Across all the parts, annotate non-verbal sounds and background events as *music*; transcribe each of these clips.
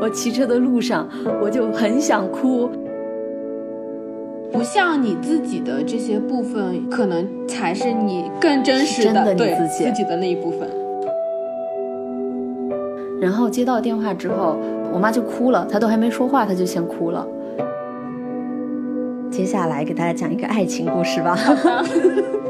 我骑车的路上，我就很想哭。不像你自己的这些部分，可能才是你更真实的对自己的那一部分。然后接到电话之后，我妈就哭了，她都还没说话，她就先哭了。接下来给大家讲一个爱情故事吧。*laughs*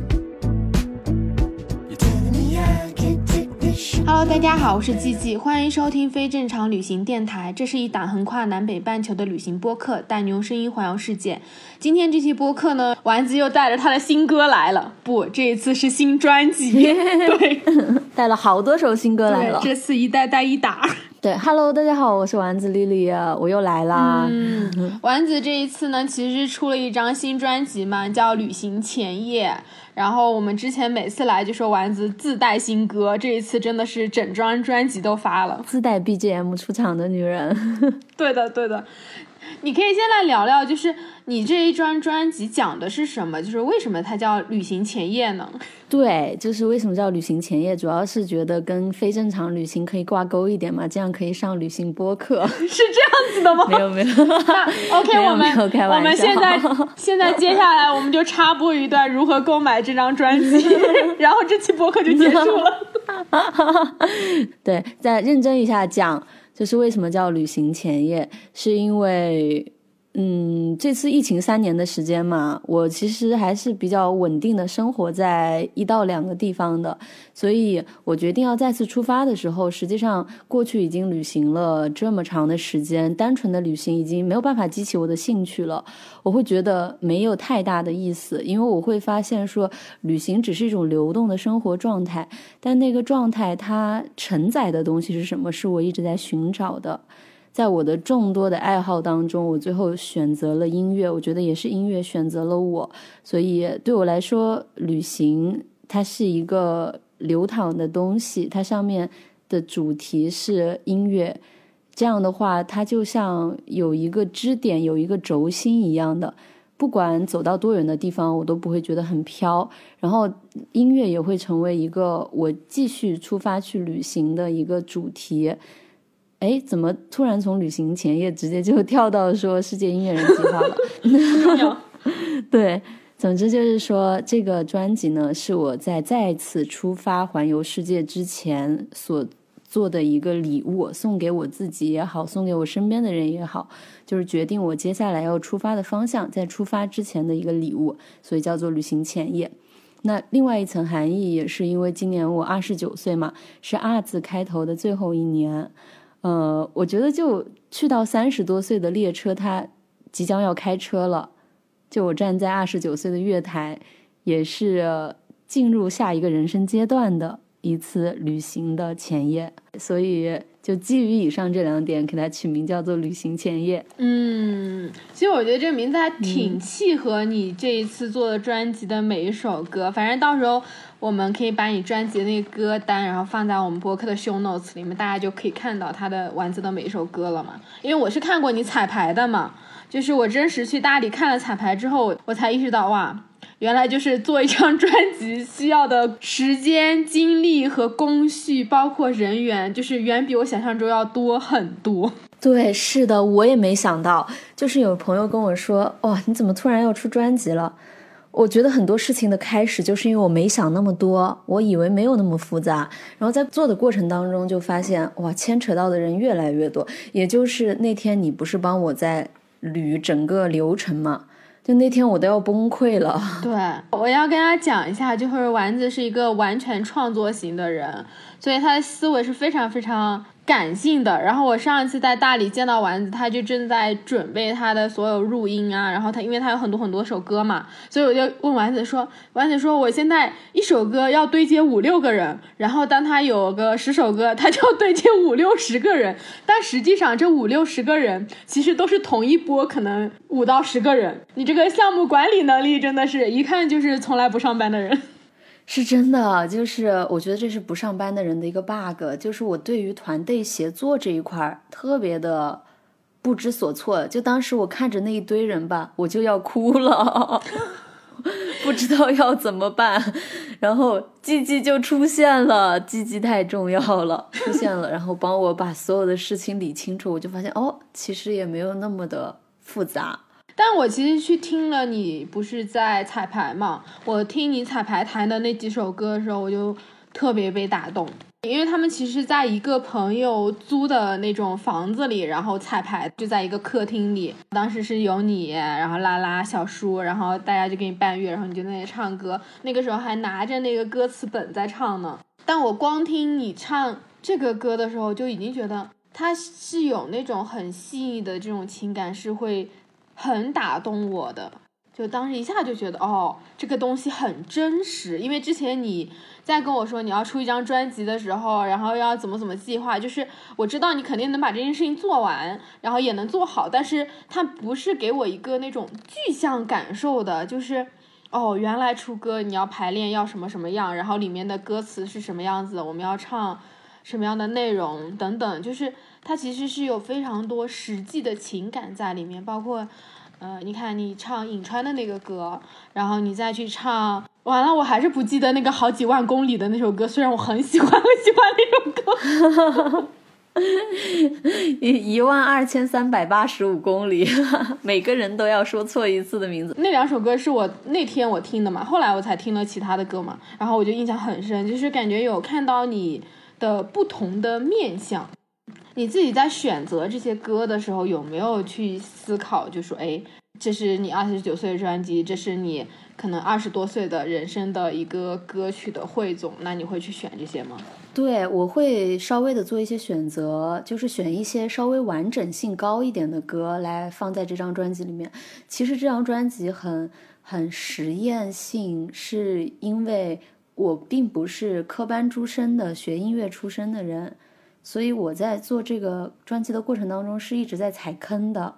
Hello，大家好，我是季季，欢迎收听非正常旅行电台。这是一档横跨南北半球的旅行播客，带你用声音环游世界。今天这期播客呢，丸子又带着他的新歌来了，不，这一次是新专辑，*laughs* 对，*laughs* 带了好多首新歌来了。这次一带带一打。对，Hello，大家好，我是丸子丽丽，我又来啦。嗯，*laughs* 丸子这一次呢，其实出了一张新专辑嘛，叫《旅行前夜》。然后我们之前每次来就说丸子自带新歌，这一次真的是整张专辑都发了，自带 BGM 出场的女人。*laughs* 对的，对的。你可以先来聊聊，就是你这一张专辑讲的是什么？就是为什么它叫旅行前夜呢？*laughs* 对，就是为什么叫旅行前夜，主要是觉得跟非正常旅行可以挂钩一点嘛，这样可以上旅行播客。*laughs* 是这样子的吗？没有 *laughs* 没有。那 OK，我们我们现在现在接下来我们就插播一段如何购买这张专辑，然后这期播客就结束了。对，再认真一下讲。就是为什么叫旅行前夜，是因为。嗯，这次疫情三年的时间嘛，我其实还是比较稳定的生活在一到两个地方的，所以我决定要再次出发的时候，实际上过去已经旅行了这么长的时间，单纯的旅行已经没有办法激起我的兴趣了。我会觉得没有太大的意思，因为我会发现说，旅行只是一种流动的生活状态，但那个状态它承载的东西是什么，是我一直在寻找的。在我的众多的爱好当中，我最后选择了音乐。我觉得也是音乐选择了我，所以对我来说，旅行它是一个流淌的东西，它上面的主题是音乐。这样的话，它就像有一个支点，有一个轴心一样的。不管走到多远的地方，我都不会觉得很飘。然后音乐也会成为一个我继续出发去旅行的一个主题。哎，怎么突然从旅行前夜直接就跳到说世界音乐人计划了？*laughs* 对，总之就是说，这个专辑呢是我在再次出发环游世界之前所做的一个礼物，送给我自己也好，送给我身边的人也好，就是决定我接下来要出发的方向，在出发之前的一个礼物，所以叫做旅行前夜。那另外一层含义也是因为今年我二十九岁嘛，是“二”字开头的最后一年。呃，我觉得就去到三十多岁的列车，它即将要开车了。就我站在二十九岁的月台，也是进入下一个人生阶段的一次旅行的前夜。所以，就基于以上这两点，给它取名叫做“旅行前夜”。嗯，其实我觉得这名字还挺契合你这一次做的专辑的每一首歌。反正到时候。我们可以把你专辑的那个歌单，然后放在我们博客的 show notes 里面，大家就可以看到它的丸子的每一首歌了嘛。因为我是看过你彩排的嘛，就是我真实去大理看了彩排之后，我才意识到哇，原来就是做一张专辑需要的时间、精力和工序，包括人员，就是远比我想象中要多很多。对，是的，我也没想到，就是有朋友跟我说，哇，你怎么突然要出专辑了？我觉得很多事情的开始，就是因为我没想那么多，我以为没有那么复杂，然后在做的过程当中就发现，哇，牵扯到的人越来越多。也就是那天你不是帮我在捋整个流程吗？*laughs* 就那天我都要崩溃了。对，我要跟大家讲一下，就是丸子是一个完全创作型的人，所以他的思维是非常非常感性的。然后我上一次在大理见到丸子，他就正在准备他的所有录音啊。然后他因为他有很多很多首歌嘛，所以我就问丸子说：“丸子说我现在一首歌要对接五六个人，然后当他有个十首歌，他就要对接五六十个人。但实际上这五六十个人其实都是同一波，可能五到十个人。你这个项目管理能力真的是一看就是从来不上班的人。”是真的，就是我觉得这是不上班的人的一个 bug，就是我对于团队协作这一块儿特别的不知所措。就当时我看着那一堆人吧，我就要哭了，*laughs* 不知道要怎么办。然后 G G 就出现了，G G 太重要了，出现了，然后帮我把所有的事情理清楚，我就发现哦，其实也没有那么的复杂。但我其实去听了你不是在彩排嘛？我听你彩排弹的那几首歌的时候，我就特别被打动，因为他们其实在一个朋友租的那种房子里，然后彩排就在一个客厅里。当时是有你，然后拉拉、小叔，然后大家就给你伴乐，然后你就在那里唱歌。那个时候还拿着那个歌词本在唱呢。但我光听你唱这个歌的时候，就已经觉得它是有那种很细腻的这种情感，是会。很打动我的，就当时一下就觉得，哦，这个东西很真实。因为之前你在跟我说你要出一张专辑的时候，然后要怎么怎么计划，就是我知道你肯定能把这件事情做完，然后也能做好，但是它不是给我一个那种具象感受的，就是哦，原来出歌你要排练要什么什么样，然后里面的歌词是什么样子，我们要唱什么样的内容等等，就是它其实是有非常多实际的情感在里面，包括。呃，你看你唱颍川的那个歌，然后你再去唱，完了我还是不记得那个好几万公里的那首歌，虽然我很喜欢 *laughs* 很喜欢那首歌，*laughs* 一一万二千三百八十五公里，*laughs* 每个人都要说错一次的名字。那两首歌是我那天我听的嘛，后来我才听了其他的歌嘛，然后我就印象很深，就是感觉有看到你的不同的面相。你自己在选择这些歌的时候，有没有去思考？就说，哎，这是你二十九岁的专辑，这是你可能二十多岁的人生的一个歌曲的汇总，那你会去选这些吗？对，我会稍微的做一些选择，就是选一些稍微完整性高一点的歌来放在这张专辑里面。其实这张专辑很很实验性，是因为我并不是科班出身的，学音乐出身的人。所以我在做这个专辑的过程当中是一直在踩坑的，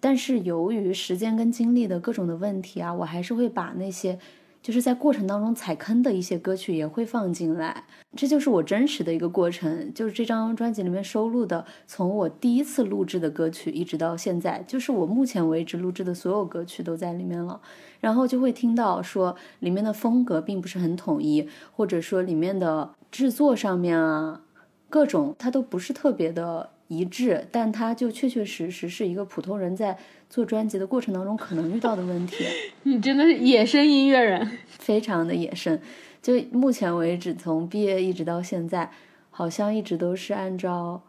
但是由于时间跟精力的各种的问题啊，我还是会把那些就是在过程当中踩坑的一些歌曲也会放进来。这就是我真实的一个过程，就是这张专辑里面收录的，从我第一次录制的歌曲一直到现在，就是我目前为止录制的所有歌曲都在里面了。然后就会听到说里面的风格并不是很统一，或者说里面的制作上面啊。各种它都不是特别的一致，但它就确确实实是一个普通人在做专辑的过程当中可能遇到的问题。*laughs* 你真的是野生音乐人，非常的野生。就目前为止，从毕业一直到现在，好像一直都是按照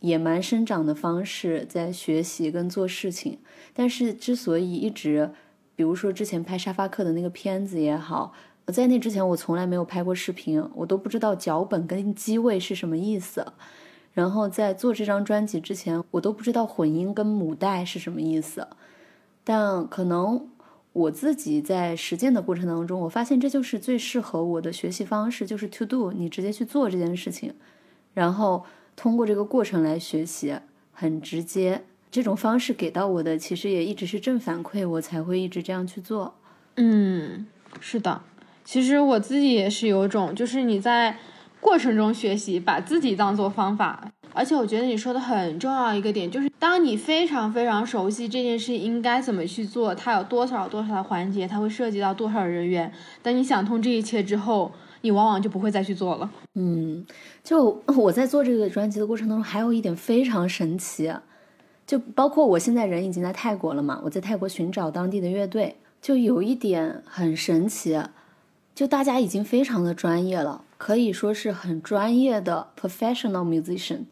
野蛮生长的方式在学习跟做事情。但是之所以一直，比如说之前拍沙发客的那个片子也好。在那之前，我从来没有拍过视频，我都不知道脚本跟机位是什么意思。然后在做这张专辑之前，我都不知道混音跟母带是什么意思。但可能我自己在实践的过程当中，我发现这就是最适合我的学习方式，就是 to do，你直接去做这件事情，然后通过这个过程来学习，很直接。这种方式给到我的其实也一直是正反馈，我才会一直这样去做。嗯，是的。其实我自己也是有种，就是你在过程中学习，把自己当做方法。而且我觉得你说的很重要一个点，就是当你非常非常熟悉这件事应该怎么去做，它有多少多少的环节，它会涉及到多少人员。当你想通这一切之后，你往往就不会再去做了。嗯，就我在做这个专辑的过程当中，还有一点非常神奇，就包括我现在人已经在泰国了嘛，我在泰国寻找当地的乐队，就有一点很神奇。就大家已经非常的专业了，可以说是很专业的 professional musician，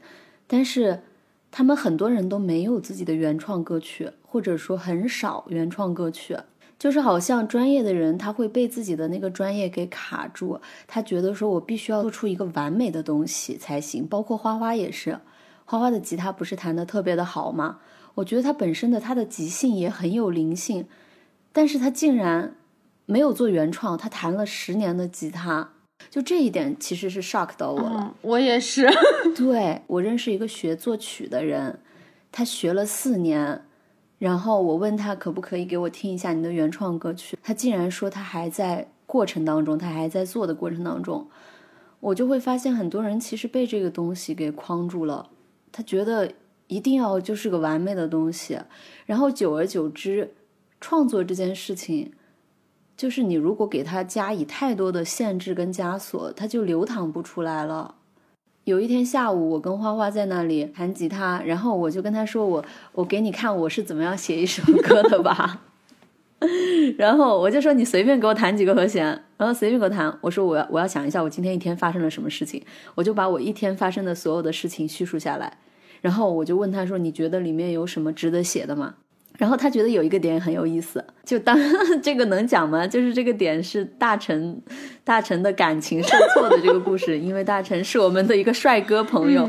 但是他们很多人都没有自己的原创歌曲，或者说很少原创歌曲。就是好像专业的人他会被自己的那个专业给卡住，他觉得说我必须要做出一个完美的东西才行。包括花花也是，花花的吉他不是弹的特别的好吗？我觉得他本身的他的即兴也很有灵性，但是他竟然没有做原创，他弹了十年的吉他，就这一点其实是 shock 到我了。我也是，*laughs* 对我认识一个学作曲的人，他学了四年。然后我问他可不可以给我听一下你的原创歌曲，他竟然说他还在过程当中，他还在做的过程当中，我就会发现很多人其实被这个东西给框住了，他觉得一定要就是个完美的东西，然后久而久之，创作这件事情，就是你如果给他加以太多的限制跟枷锁，他就流淌不出来了。有一天下午，我跟花花在那里弹吉他，然后我就跟他说：“我我给你看我是怎么样写一首歌的吧。*laughs* ”然后我就说：“你随便给我弹几个和弦，然后随便给我弹。”我说：“我要我要想一下我今天一天发生了什么事情。”我就把我一天发生的所有的事情叙述下来，然后我就问他说：“你觉得里面有什么值得写的吗？”然后他觉得有一个点很有意思，就当 *laughs* 这个能讲吗？就是这个点是大成，大成的感情受挫的这个故事，因为大成是我们的一个帅哥朋友，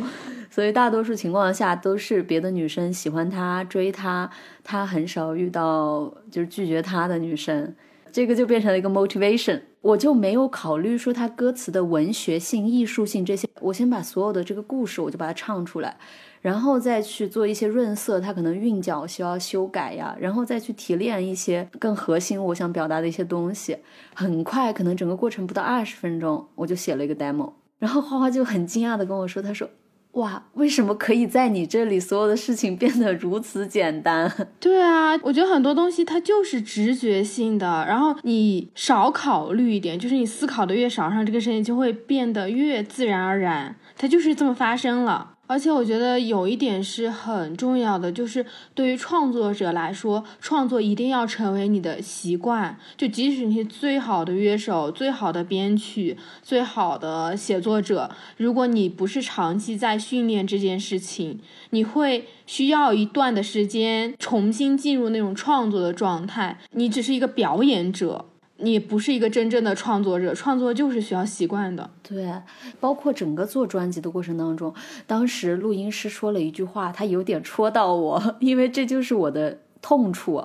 所以大多数情况下都是别的女生喜欢他追他，他很少遇到就是拒绝他的女生，这个就变成了一个 motivation。我就没有考虑说他歌词的文学性、艺术性这些，我先把所有的这个故事我就把它唱出来。然后再去做一些润色，它可能韵脚需要修改呀，然后再去提炼一些更核心我想表达的一些东西。很快，可能整个过程不到二十分钟，我就写了一个 demo。然后花花就很惊讶的跟我说：“他说，哇，为什么可以在你这里所有的事情变得如此简单？” *laughs* 对啊，我觉得很多东西它就是直觉性的，然后你少考虑一点，就是你思考的越少，让这个事情就会变得越自然而然，它就是这么发生了。而且我觉得有一点是很重要的，就是对于创作者来说，创作一定要成为你的习惯。就即使你是最好的乐手、最好的编曲、最好的写作者，如果你不是长期在训练这件事情，你会需要一段的时间重新进入那种创作的状态。你只是一个表演者。你不是一个真正的创作者，创作就是需要习惯的。对，包括整个做专辑的过程当中，当时录音师说了一句话，他有点戳到我，因为这就是我的痛处。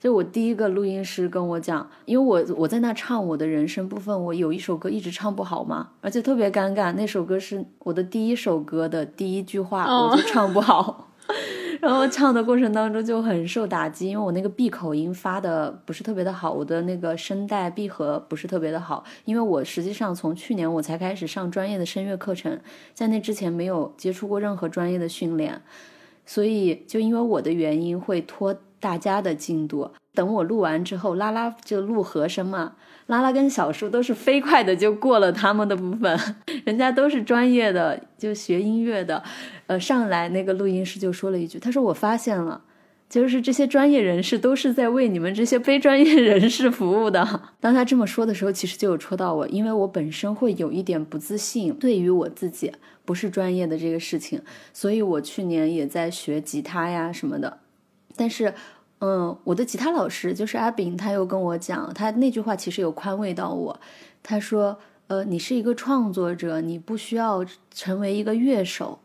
就我第一个录音师跟我讲，因为我我在那唱我的人生部分，我有一首歌一直唱不好嘛，而且特别尴尬，那首歌是我的第一首歌的第一句话，我就唱不好。然后唱的过程当中就很受打击，因为我那个闭口音发的不是特别的好，我的那个声带闭合不是特别的好。因为我实际上从去年我才开始上专业的声乐课程，在那之前没有接触过任何专业的训练，所以就因为我的原因会拖大家的进度。等我录完之后，拉拉就录和声嘛。拉拉跟小树都是飞快的就过了他们的部分，*laughs* 人家都是专业的，就学音乐的，呃，上来那个录音师就说了一句，他说我发现了，就是这些专业人士都是在为你们这些非专业人士服务的。*laughs* 当他这么说的时候，其实就有戳到我，因为我本身会有一点不自信，对于我自己不是专业的这个事情，所以我去年也在学吉他呀什么的，但是。嗯，我的吉他老师就是阿炳，他又跟我讲，他那句话其实有宽慰到我。他说：“呃，你是一个创作者，你不需要成为一个乐手，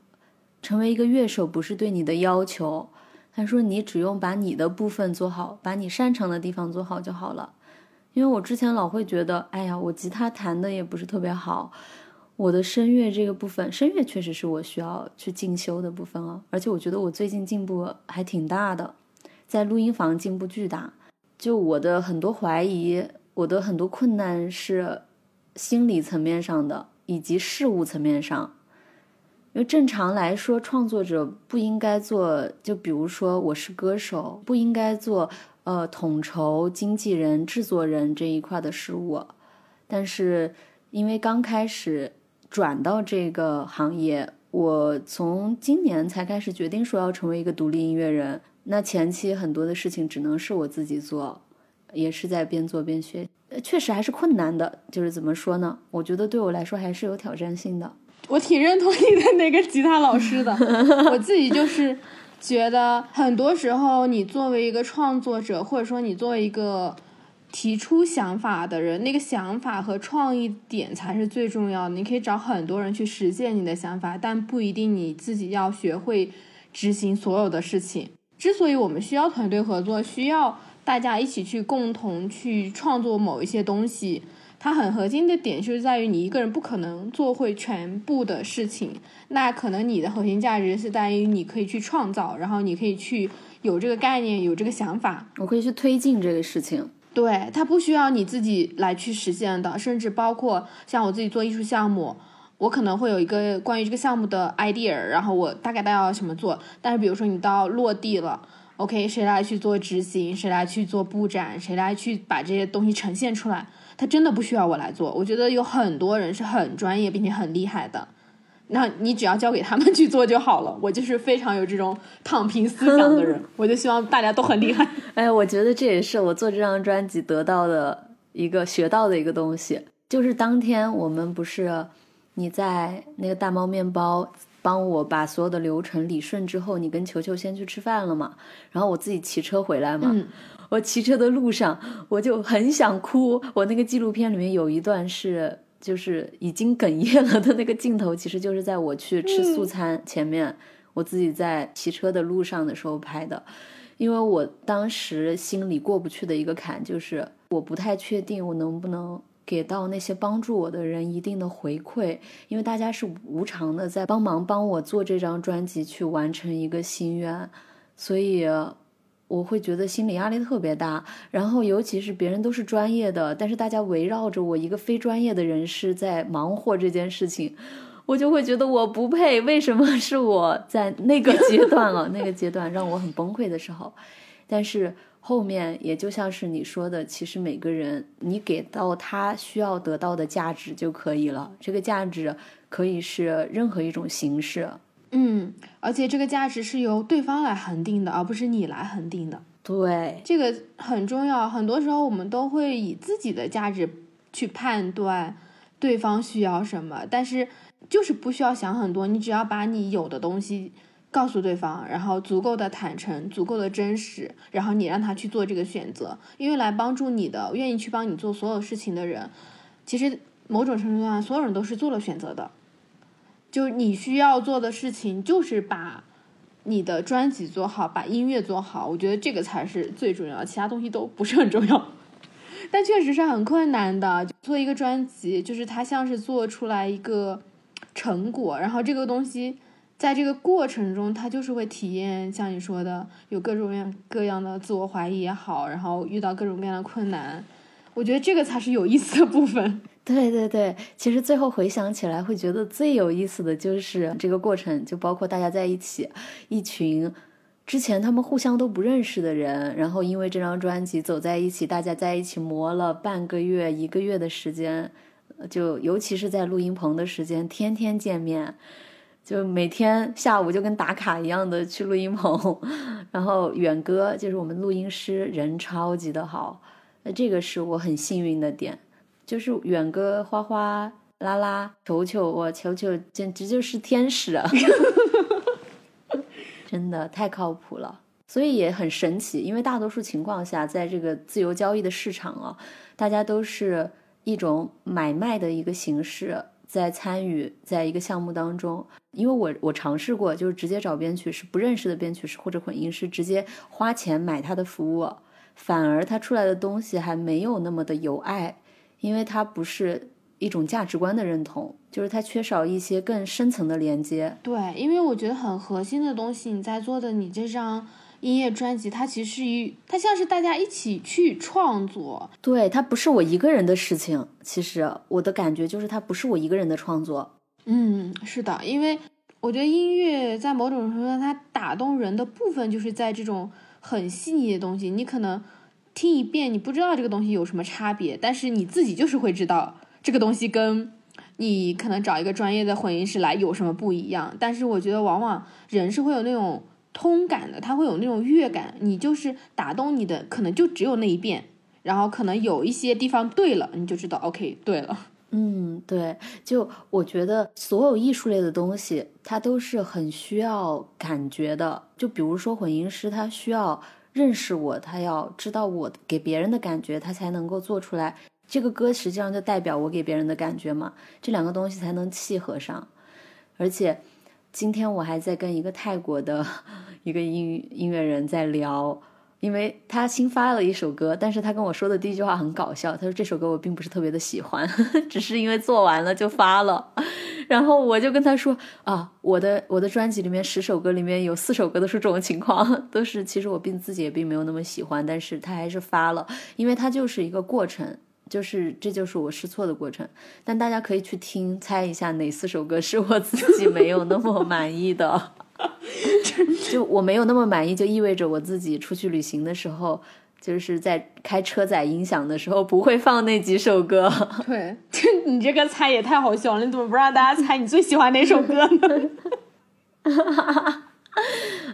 成为一个乐手不是对你的要求。”他说：“你只用把你的部分做好，把你擅长的地方做好就好了。”因为我之前老会觉得，哎呀，我吉他弹的也不是特别好，我的声乐这个部分，声乐确实是我需要去进修的部分啊。而且我觉得我最近进步还挺大的。在录音房进步巨大，就我的很多怀疑，我的很多困难是心理层面上的，以及事物层面上。因为正常来说，创作者不应该做，就比如说我是歌手，不应该做呃统筹、经纪人、制作人这一块的事物。但是因为刚开始转到这个行业，我从今年才开始决定说要成为一个独立音乐人。那前期很多的事情只能是我自己做，也是在边做边学，确实还是困难的。就是怎么说呢？我觉得对我来说还是有挑战性的。我挺认同你的那个吉他老师的，*laughs* 我自己就是觉得很多时候，你作为一个创作者，或者说你作为一个提出想法的人，那个想法和创意点才是最重要的。你可以找很多人去实践你的想法，但不一定你自己要学会执行所有的事情。之所以我们需要团队合作，需要大家一起去共同去创作某一些东西，它很核心的点就是在于你一个人不可能做会全部的事情。那可能你的核心价值是在于你可以去创造，然后你可以去有这个概念，有这个想法，我可以去推进这个事情。对，它不需要你自己来去实现的，甚至包括像我自己做艺术项目，我可能会有一个关于这个项目的 idea，然后我大概大要怎么做。但是比如说你到落地了，OK，谁来去做执行，谁来去做布展，谁来去把这些东西呈现出来，他真的不需要我来做。我觉得有很多人是很专业并且很厉害的。那你只要交给他们去做就好了。我就是非常有这种躺平思想的人，*laughs* 我就希望大家都很厉害。哎，我觉得这也是我做这张专辑得到的一个学到的一个东西，就是当天我们不是你在那个大猫面包帮我把所有的流程理顺之后，你跟球球先去吃饭了嘛？然后我自己骑车回来嘛。我骑车的路上我就很想哭。我那个纪录片里面有一段是。就是已经哽咽了的那个镜头，其实就是在我去吃素餐前面，我自己在骑车的路上的时候拍的。因为我当时心里过不去的一个坎，就是我不太确定我能不能给到那些帮助我的人一定的回馈，因为大家是无偿的在帮忙帮我做这张专辑，去完成一个心愿，所以。我会觉得心理压力特别大，然后尤其是别人都是专业的，但是大家围绕着我一个非专业的人士在忙活这件事情，我就会觉得我不配。为什么是我在那个阶段了？那个阶段让我很崩溃的时候，但是后面也就像是你说的，其实每个人你给到他需要得到的价值就可以了。这个价值可以是任何一种形式。嗯，而且这个价值是由对方来恒定的，而不是你来恒定的。对，这个很重要。很多时候我们都会以自己的价值去判断对方需要什么，但是就是不需要想很多，你只要把你有的东西告诉对方，然后足够的坦诚、足够的真实，然后你让他去做这个选择。因为来帮助你的、愿意去帮你做所有事情的人，其实某种程度上，所有人都是做了选择的。就你需要做的事情，就是把你的专辑做好，把音乐做好。我觉得这个才是最重要，其他东西都不是很重要。*laughs* 但确实是很困难的，做一个专辑，就是它像是做出来一个成果，然后这个东西在这个过程中，他就是会体验，像你说的，有各种各样各样的自我怀疑也好，然后遇到各种各样的困难。我觉得这个才是有意思的部分。*laughs* 对对对，其实最后回想起来，会觉得最有意思的就是这个过程，就包括大家在一起，一群之前他们互相都不认识的人，然后因为这张专辑走在一起，大家在一起磨了半个月、一个月的时间，就尤其是在录音棚的时间，天天见面，就每天下午就跟打卡一样的去录音棚，然后远哥就是我们录音师，人超级的好，那这个是我很幸运的点。就是远哥、花花、拉拉、球球，我球球简直就是天使啊！*laughs* 真的太靠谱了，所以也很神奇。因为大多数情况下，在这个自由交易的市场啊，大家都是一种买卖的一个形式在参与，在一个项目当中。因为我我尝试过，就是直接找编曲师，不认识的编曲师或者混音师，直接花钱买他的服务，反而他出来的东西还没有那么的有爱。因为他不是一种价值观的认同，就是他缺少一些更深层的连接。对，因为我觉得很核心的东西，你在做的你这张音乐专辑，它其实一它像是大家一起去创作。对，它不是我一个人的事情。其实我的感觉就是，它不是我一个人的创作。嗯，是的，因为我觉得音乐在某种程度上，它打动人的部分就是在这种很细腻的东西。你可能。听一遍，你不知道这个东西有什么差别，但是你自己就是会知道这个东西跟你可能找一个专业的混音师来有什么不一样。但是我觉得往往人是会有那种通感的，他会有那种乐感，你就是打动你的可能就只有那一遍，然后可能有一些地方对了，你就知道 OK 对了。嗯，对，就我觉得所有艺术类的东西，它都是很需要感觉的。就比如说混音师，他需要。认识我，他要知道我给别人的感觉，他才能够做出来。这个歌实际上就代表我给别人的感觉嘛，这两个东西才能契合上。而且今天我还在跟一个泰国的 *laughs* 一个音音乐人在聊，因为他新发了一首歌，但是他跟我说的第一句话很搞笑，他说这首歌我并不是特别的喜欢，*laughs* 只是因为做完了就发了。*laughs* 然后我就跟他说啊，我的我的专辑里面十首歌里面有四首歌都是这种情况，*laughs* 都是其实我并自己也并没有那么喜欢，但是他还是发了，因为他就是一个过程，就是这就是我试错的过程。但大家可以去听，猜一下哪四首歌是我自己没有那么满意的，*laughs* 就我没有那么满意，就意味着我自己出去旅行的时候。就是在开车载音响的时候不会放那几首歌。*laughs* 对，你这个猜也太好笑了！你怎么不让大家猜你最喜欢哪首歌呢？*laughs*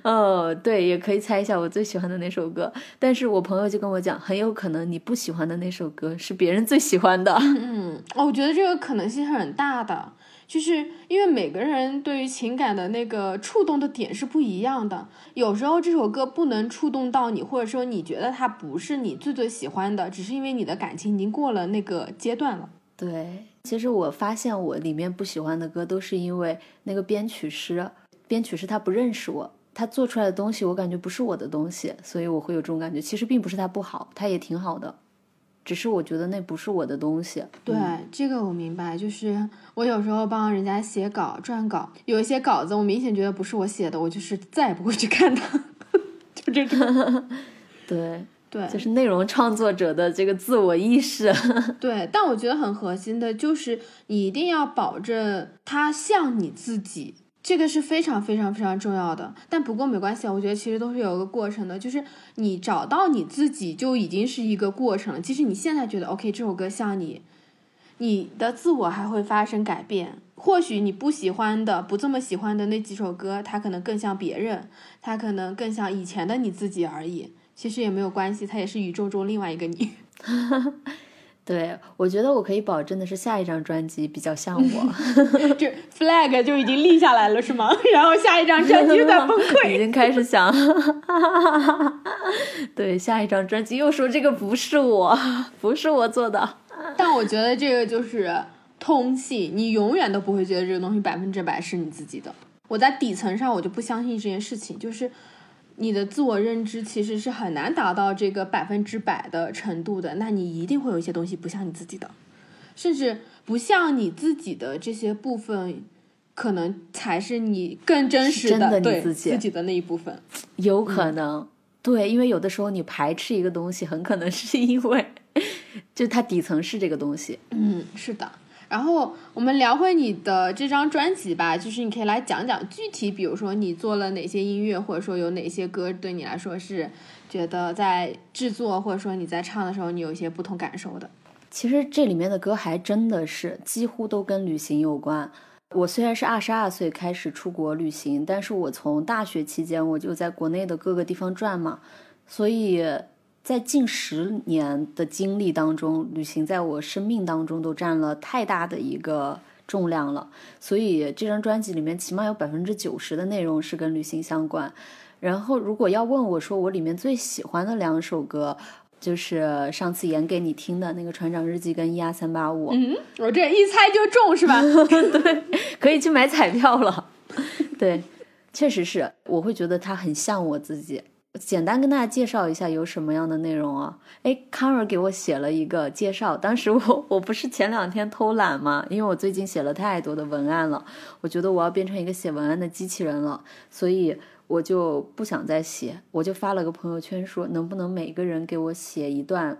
哦，对，也可以猜一下我最喜欢的那首歌。但是我朋友就跟我讲，很有可能你不喜欢的那首歌是别人最喜欢的。嗯，哦，我觉得这个可能性是很大的。就是因为每个人对于情感的那个触动的点是不一样的，有时候这首歌不能触动到你，或者说你觉得它不是你最最喜欢的，只是因为你的感情已经过了那个阶段了。对，其实我发现我里面不喜欢的歌都是因为那个编曲师，编曲师他不认识我，他做出来的东西我感觉不是我的东西，所以我会有这种感觉。其实并不是他不好，他也挺好的。只是我觉得那不是我的东西。对，这个我明白。就是我有时候帮人家写稿、撰稿，有一些稿子我明显觉得不是我写的，我就是再也不会去看它。*laughs* 就这种。*laughs* 对对，就是内容创作者的这个自我意识。*laughs* 对，但我觉得很核心的就是你一定要保证它像你自己。这个是非常非常非常重要的，但不过没关系，我觉得其实都是有个过程的，就是你找到你自己就已经是一个过程了。即使你现在觉得 OK，这首歌像你，你的自我还会发生改变。或许你不喜欢的、不这么喜欢的那几首歌，它可能更像别人，它可能更像以前的你自己而已。其实也没有关系，它也是宇宙中另外一个你。*laughs* 对，我觉得我可以保证的是，下一张专辑比较像我，*laughs* 就 flag 就已经立下来了，是吗？然后下一张专辑又在崩溃，*laughs* 已经开始想，*laughs* 对，下一张专辑又说这个不是我，不是我做的。但我觉得这个就是通气，你永远都不会觉得这个东西百分之百是你自己的。我在底层上我就不相信这件事情，就是。你的自我认知其实是很难达到这个百分之百的程度的，那你一定会有一些东西不像你自己的，甚至不像你自己的这些部分，可能才是你更真实的对自己自己的那一部分。有可能，对，因为有的时候你排斥一个东西，很可能是因为就它底层是这个东西。嗯，是的。然后我们聊回你的这张专辑吧，就是你可以来讲讲具体，比如说你做了哪些音乐，或者说有哪些歌对你来说是觉得在制作或者说你在唱的时候你有一些不同感受的。其实这里面的歌还真的是几乎都跟旅行有关。我虽然是二十二岁开始出国旅行，但是我从大学期间我就在国内的各个地方转嘛，所以。在近十年的经历当中，旅行在我生命当中都占了太大的一个重量了。所以这张专辑里面起码有百分之九十的内容是跟旅行相关。然后如果要问我说我里面最喜欢的两首歌，就是上次演给你听的那个《船长日记》跟《一二三八五》。嗯，我这一猜就中是吧？*laughs* 对，可以去买彩票了。*laughs* 对，确实是，我会觉得它很像我自己。简单跟大家介绍一下有什么样的内容啊？哎，康儿给我写了一个介绍。当时我我不是前两天偷懒吗？因为我最近写了太多的文案了，我觉得我要变成一个写文案的机器人了，所以我就不想再写，我就发了个朋友圈说，能不能每个人给我写一段。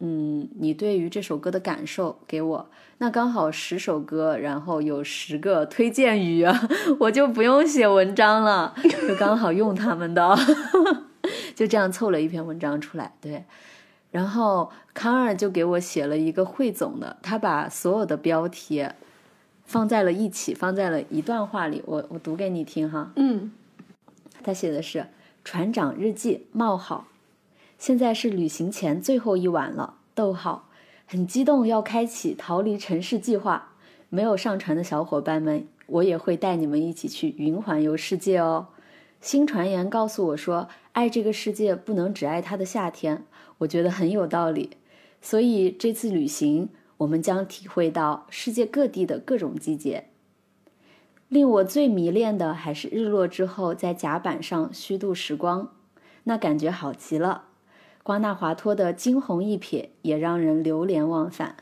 嗯，你对于这首歌的感受给我，那刚好十首歌，然后有十个推荐语，*laughs* 我就不用写文章了，就刚好用他们的，*laughs* 就这样凑了一篇文章出来。对，然后康二就给我写了一个汇总的，他把所有的标题放在了一起，放在了一段话里，我我读给你听哈。嗯，他写的是《船长日记》冒号。现在是旅行前最后一晚了，逗号，很激动要开启逃离城市计划。没有上船的小伙伴们，我也会带你们一起去云环游世界哦。新传言告诉我说，爱这个世界不能只爱它的夏天，我觉得很有道理。所以这次旅行，我们将体会到世界各地的各种季节。令我最迷恋的还是日落之后在甲板上虚度时光，那感觉好极了。瓜纳华托的惊鸿一瞥也让人流连忘返。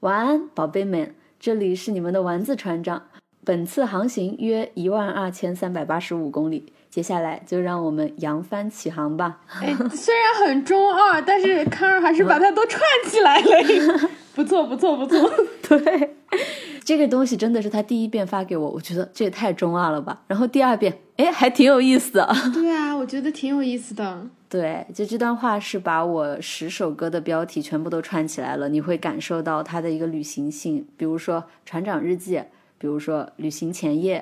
晚安，宝贝们，这里是你们的丸子船长。本次航行约一万二千三百八十五公里，接下来就让我们扬帆起航吧。哎，虽然很中二，但是康儿还是把它都串起来了，*laughs* 不错，不错，不错。*laughs* 对。*laughs* 这个东西真的是他第一遍发给我，我觉得这也太中二了吧。然后第二遍，哎，还挺有意思的。*laughs* 对啊，我觉得挺有意思的。对，就这段话是把我十首歌的标题全部都串起来了，你会感受到它的一个旅行性。比如说《船长日记》，比如说《旅行前夜》，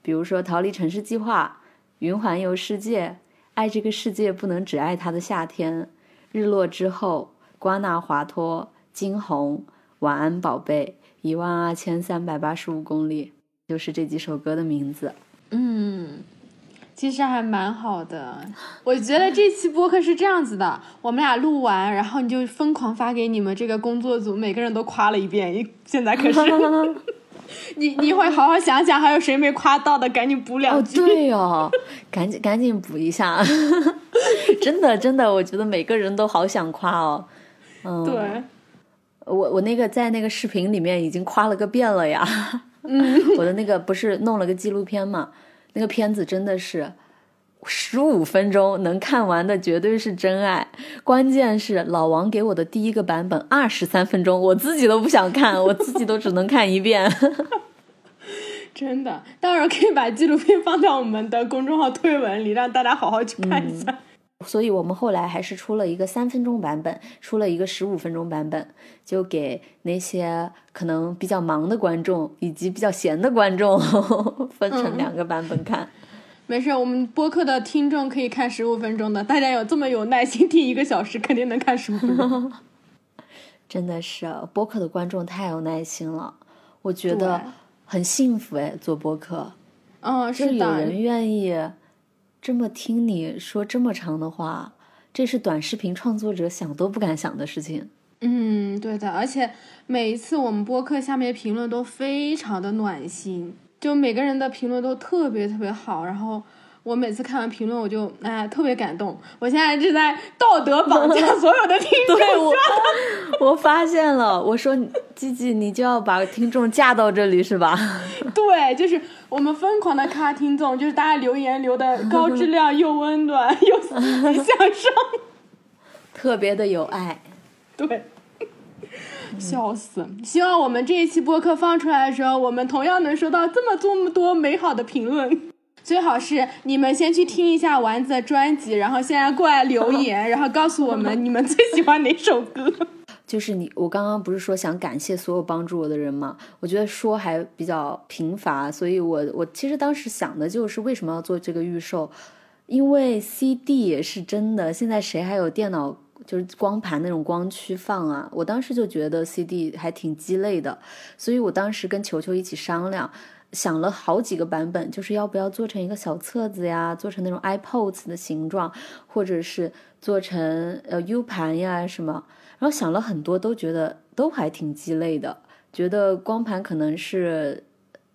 比如说《逃离城市计划》，《云环游世界》，爱这个世界不能只爱它的夏天，日落之后，瓜纳华托，惊鸿，晚安宝贝。一万二千三百八十五公里，就是这几首歌的名字。嗯，其实还蛮好的。我觉得这期播客是这样子的：我们俩录完，然后你就疯狂发给你们这个工作组，每个人都夸了一遍。现在可是，*laughs* 你你会好好想想，还有谁没夸到的，赶紧补两句。哦，对哦，赶紧赶紧补一下。*laughs* 真的真的，我觉得每个人都好想夸哦。嗯，对。我我那个在那个视频里面已经夸了个遍了呀，嗯，*laughs* 我的那个不是弄了个纪录片嘛，那个片子真的是十五分钟能看完的绝对是真爱。关键是老王给我的第一个版本二十三分钟，我自己都不想看，我自己都只能看一遍。*laughs* 真的，到时候可以把纪录片放在我们的公众号推文里，让大家好好去看一下。所以我们后来还是出了一个三分钟版本，出了一个十五分钟版本，就给那些可能比较忙的观众以及比较闲的观众 *laughs* 分成两个版本看。没事，我们播客的听众可以看十五分钟的，大家有这么有耐心听一个小时，肯定能看十五分钟。*laughs* 真的是播客的观众太有耐心了，我觉得很幸福哎，做播客，嗯，是的，有人愿意。这么听你说这么长的话，这是短视频创作者想都不敢想的事情。嗯，对的，而且每一次我们播客下面评论都非常的暖心，就每个人的评论都特别特别好，然后。我每次看完评论，我就哎特别感动。我现在是在道德绑架 *laughs* 所有的听众。我，我发现了。我说，吉吉，你就要把听众架到这里是吧？*laughs* 对，就是我们疯狂的咔听众，就是大家留言留的高质量 *laughs* 又温暖又向上，*laughs* 特别的有爱。对，笑死！希望我们这一期播客放出来的时候，我们同样能收到这么这么多美好的评论。最好是你们先去听一下丸子的专辑，然后现在过来留言，然后告诉我们你们最喜欢哪首歌。就是你，我刚刚不是说想感谢所有帮助我的人吗？我觉得说还比较贫乏，所以我我其实当时想的就是为什么要做这个预售，因为 CD 也是真的，现在谁还有电脑就是光盘那种光驱放啊？我当时就觉得 CD 还挺鸡肋的，所以我当时跟球球一起商量。想了好几个版本，就是要不要做成一个小册子呀，做成那种 iPods 的形状，或者是做成呃 U 盘呀什么。然后想了很多，都觉得都还挺鸡肋的。觉得光盘可能是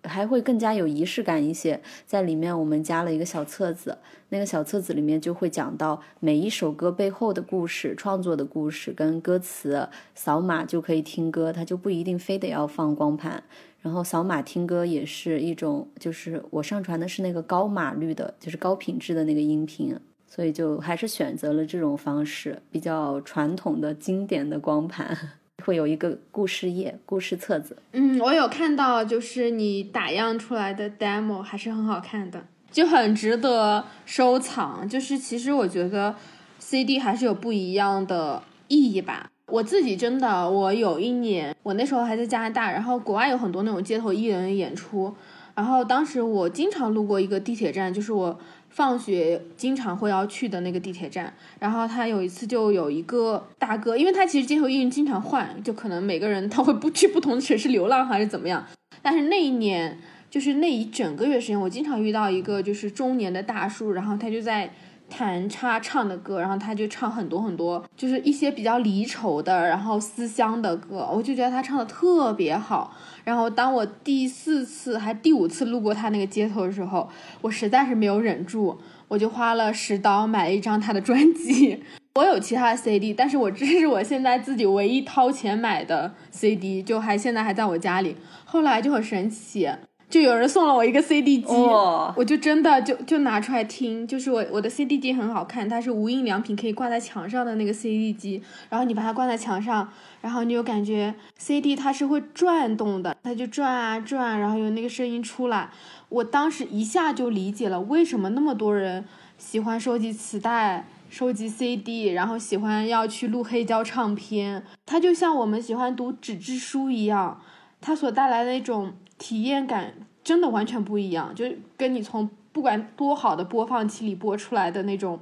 还会更加有仪式感一些。在里面我们加了一个小册子，那个小册子里面就会讲到每一首歌背后的故事、创作的故事跟歌词，扫码就可以听歌，它就不一定非得要放光盘。然后扫码听歌也是一种，就是我上传的是那个高码率的，就是高品质的那个音频，所以就还是选择了这种方式，比较传统的经典的光盘，会有一个故事页、故事册子。嗯，我有看到，就是你打样出来的 demo 还是很好看的，就很值得收藏。就是其实我觉得 CD 还是有不一样的意义吧。我自己真的，我有一年，我那时候还在加拿大，然后国外有很多那种街头艺人演出，然后当时我经常路过一个地铁站，就是我放学经常会要去的那个地铁站，然后他有一次就有一个大哥，因为他其实街头艺人经常换，就可能每个人他会不 *laughs* 去不同的城市流浪还是怎么样，但是那一年就是那一整个月时间，我经常遇到一个就是中年的大叔，然后他就在。弹插唱的歌，然后他就唱很多很多，就是一些比较离愁的，然后思乡的歌，我就觉得他唱的特别好。然后当我第四次还第五次路过他那个街头的时候，我实在是没有忍住，我就花了十刀买了一张他的专辑。*laughs* 我有其他的 CD，但是我这是我现在自己唯一掏钱买的 CD，就还现在还在我家里。后来就很神奇。就有人送了我一个 CD 机，我就真的就就拿出来听。就是我我的 CD 机很好看，它是无印良品可以挂在墙上的那个 CD 机。然后你把它挂在墙上，然后你就感觉 CD 它是会转动的，它就转啊转，然后有那个声音出来。我当时一下就理解了为什么那么多人喜欢收集磁带、收集 CD，然后喜欢要去录黑胶唱片。它就像我们喜欢读纸质书一样，它所带来的那种。体验感真的完全不一样，就跟你从不管多好的播放器里播出来的那种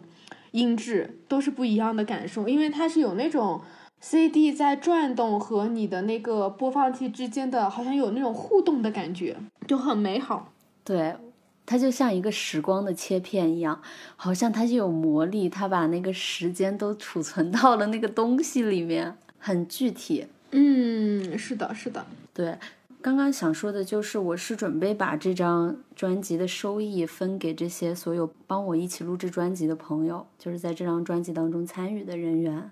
音质都是不一样的感受，因为它是有那种 CD 在转动和你的那个播放器之间的，好像有那种互动的感觉，就很美好。对，它就像一个时光的切片一样，好像它就有魔力，它把那个时间都储存到了那个东西里面，很具体。嗯，是的，是的，对。刚刚想说的就是，我是准备把这张专辑的收益分给这些所有帮我一起录制专辑的朋友，就是在这张专辑当中参与的人员。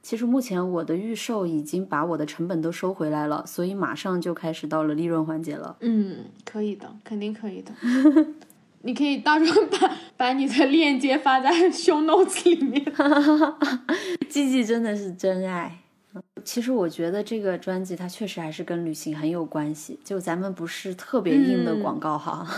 其实目前我的预售已经把我的成本都收回来了，所以马上就开始到了利润环节了。嗯，可以的，肯定可以的。*laughs* 你可以到时候把把你的链接发在 show notes 里面。哈哈。吉吉真的是真爱。其实我觉得这个专辑它确实还是跟旅行很有关系。就咱们不是特别硬的广告哈。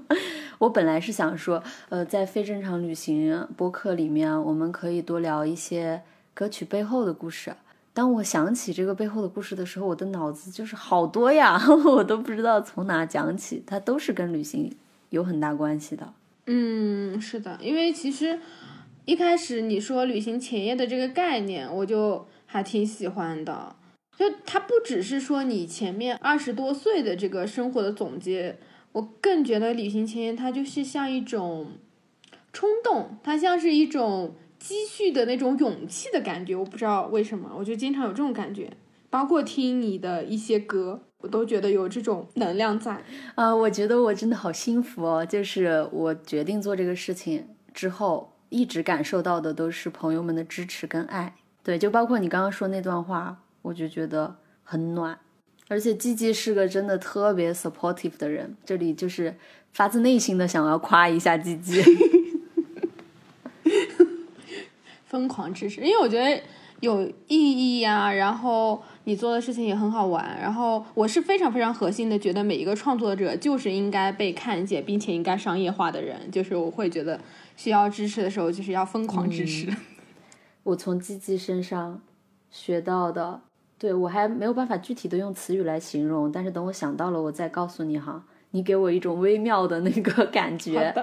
*laughs* 我本来是想说，呃，在非正常旅行播客里面，我们可以多聊一些歌曲背后的故事。当我想起这个背后的故事的时候，我的脑子就是好多呀，*laughs* 我都不知道从哪讲起。它都是跟旅行有很大关系的。嗯，是的，因为其实一开始你说旅行前夜的这个概念，我就。还挺喜欢的，就它不只是说你前面二十多岁的这个生活的总结，我更觉得旅行前沿它就是像一种冲动，它像是一种积蓄的那种勇气的感觉。我不知道为什么，我就经常有这种感觉，包括听你的一些歌，我都觉得有这种能量在。啊，我觉得我真的好幸福哦！就是我决定做这个事情之后，一直感受到的都是朋友们的支持跟爱。对，就包括你刚刚说那段话，我就觉得很暖，而且季季是个真的特别 supportive 的人，这里就是发自内心的想要夸一下季季，*laughs* 疯狂支持，因为我觉得有意义呀，然后你做的事情也很好玩，然后我是非常非常核心的，觉得每一个创作者就是应该被看见，并且应该商业化的人，就是我会觉得需要支持的时候，就是要疯狂支持。我从鸡鸡身上学到的，对我还没有办法具体的用词语来形容，但是等我想到了，我再告诉你哈。你给我一种微妙的那个感觉。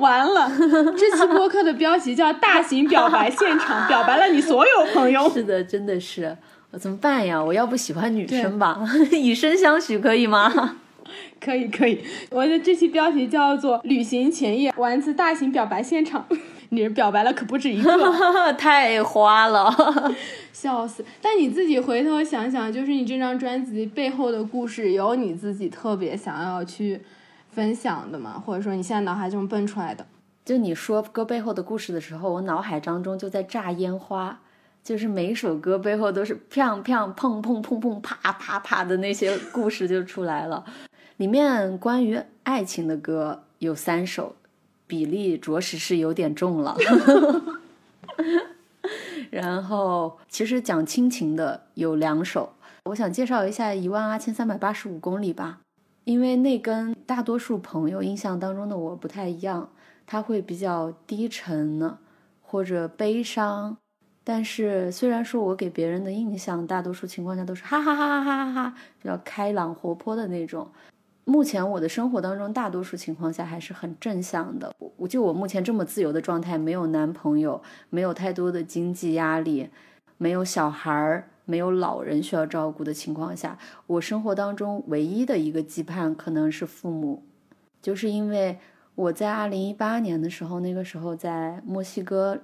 完了，这期播客的标题叫“大型表白现场”，表白了你所有朋友。是的，真的是，我怎么办呀？我要不喜欢女生吧？*laughs* 以身相许可以吗？*laughs* 可以，可以。我的这期标题叫做“旅行前夜丸子大型表白现场”。你表白了可不止一个，*laughs* 太花了，*laughs* 笑死！但你自己回头想想，就是你这张专辑背后的故事，有你自己特别想要去分享的吗？或者说你现在脑海中蹦出来的？就你说歌背后的故事的时候，我脑海当中就在炸烟花，就是每一首歌背后都是砰砰砰砰砰砰啪啪啪的那些故事就出来了。里面关于爱情的歌有三首。比例着实是有点重了，*laughs* 然后其实讲亲情的有两首，我想介绍一下《一万八千三百八十五公里》吧，因为那跟大多数朋友印象当中的我不太一样，它会比较低沉呢，或者悲伤，但是虽然说我给别人的印象大多数情况下都是哈哈哈哈哈哈哈，比较开朗活泼的那种。目前我的生活当中，大多数情况下还是很正向的。我就我目前这么自由的状态，没有男朋友，没有太多的经济压力，没有小孩儿，没有老人需要照顾的情况下，我生活当中唯一的一个羁绊可能是父母，就是因为我在二零一八年的时候，那个时候在墨西哥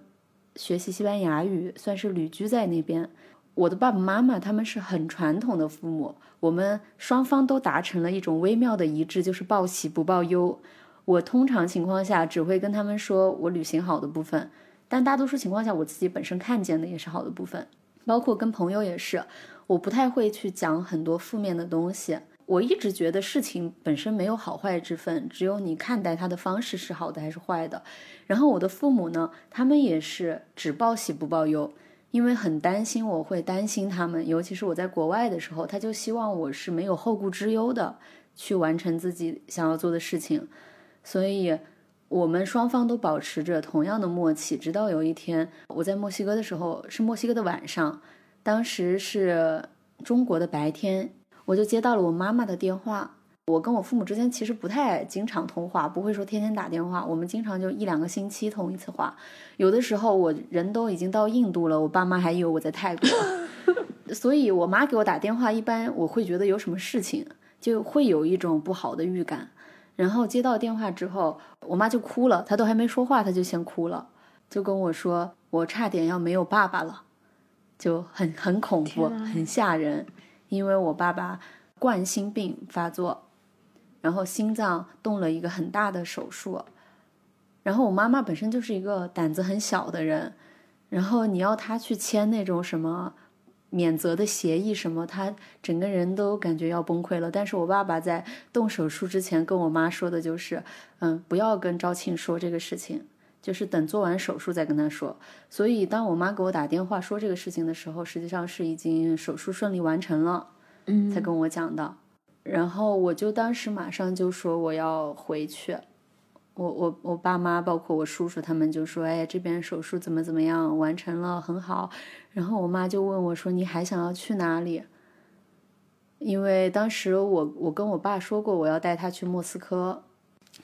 学习西班牙语，算是旅居在那边。我的爸爸妈妈他们是很传统的父母，我们双方都达成了一种微妙的一致，就是报喜不报忧。我通常情况下只会跟他们说我旅行好的部分，但大多数情况下我自己本身看见的也是好的部分，包括跟朋友也是，我不太会去讲很多负面的东西。我一直觉得事情本身没有好坏之分，只有你看待它的方式是好的还是坏的。然后我的父母呢，他们也是只报喜不报忧。因为很担心，我会担心他们，尤其是我在国外的时候，他就希望我是没有后顾之忧的去完成自己想要做的事情，所以我们双方都保持着同样的默契。直到有一天，我在墨西哥的时候，是墨西哥的晚上，当时是中国的白天，我就接到了我妈妈的电话。我跟我父母之间其实不太经常通话，不会说天天打电话。我们经常就一两个星期通一次话。有的时候我人都已经到印度了，我爸妈还以为我在泰国。*laughs* 所以我妈给我打电话，一般我会觉得有什么事情，就会有一种不好的预感。然后接到电话之后，我妈就哭了，她都还没说话，她就先哭了，就跟我说我差点要没有爸爸了，就很很恐怖，很吓人，因为我爸爸冠心病发作。然后心脏动了一个很大的手术，然后我妈妈本身就是一个胆子很小的人，然后你要她去签那种什么免责的协议什么，她整个人都感觉要崩溃了。但是我爸爸在动手术之前跟我妈说的就是，嗯，不要跟赵庆说这个事情，就是等做完手术再跟他说。所以当我妈给我打电话说这个事情的时候，实际上是已经手术顺利完成了，嗯，才跟我讲的。然后我就当时马上就说我要回去，我我我爸妈包括我叔叔他们就说，哎，这边手术怎么怎么样完成了很好。然后我妈就问我说，你还想要去哪里？因为当时我我跟我爸说过我要带他去莫斯科，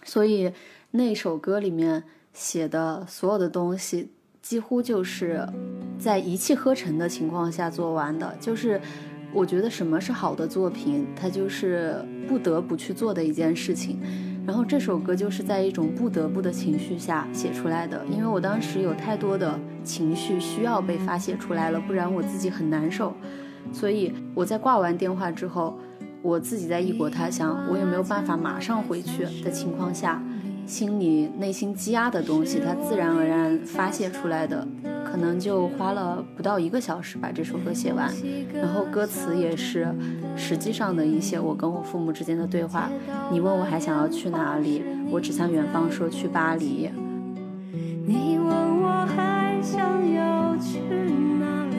所以那首歌里面写的所有的东西几乎就是在一气呵成的情况下做完的，就是。我觉得什么是好的作品，它就是不得不去做的一件事情。然后这首歌就是在一种不得不的情绪下写出来的，因为我当时有太多的情绪需要被发泄出来了，不然我自己很难受。所以我在挂完电话之后，我自己在异国他乡，我也没有办法马上回去的情况下，心里内心积压的东西，它自然而然发泄出来的。可能就花了不到一个小时把这首歌写完，然后歌词也是实际上的一些我跟我父母之间的对话。你问我还想要去哪里，我指向远方说去巴黎。你问我还想要去哪里，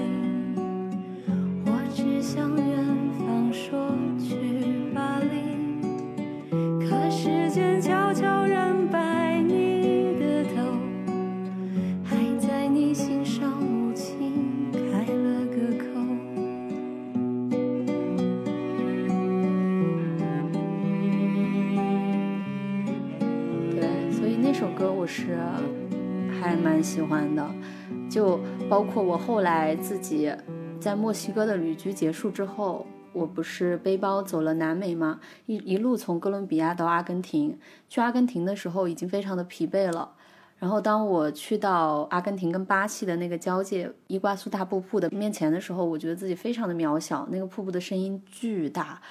我指向远方说那首歌我是还蛮喜欢的，就包括我后来自己在墨西哥的旅居结束之后，我不是背包走了南美吗？一一路从哥伦比亚到阿根廷，去阿根廷的时候已经非常的疲惫了。然后当我去到阿根廷跟巴西的那个交界伊瓜苏大瀑布的面前的时候，我觉得自己非常的渺小。那个瀑布的声音巨大，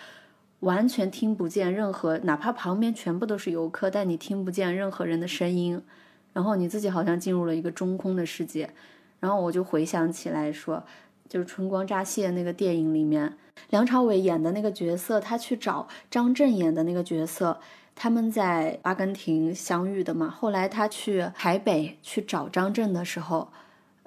完全听不见任何，哪怕旁边全部都是游客，但你听不见任何人的声音。然后你自己好像进入了一个中空的世界。然后我就回想起来说，就是《春光乍泄》那个电影里面，梁朝伟演的那个角色，他去找张震演的那个角色。他们在阿根廷相遇的嘛，后来他去台北去找张震的时候，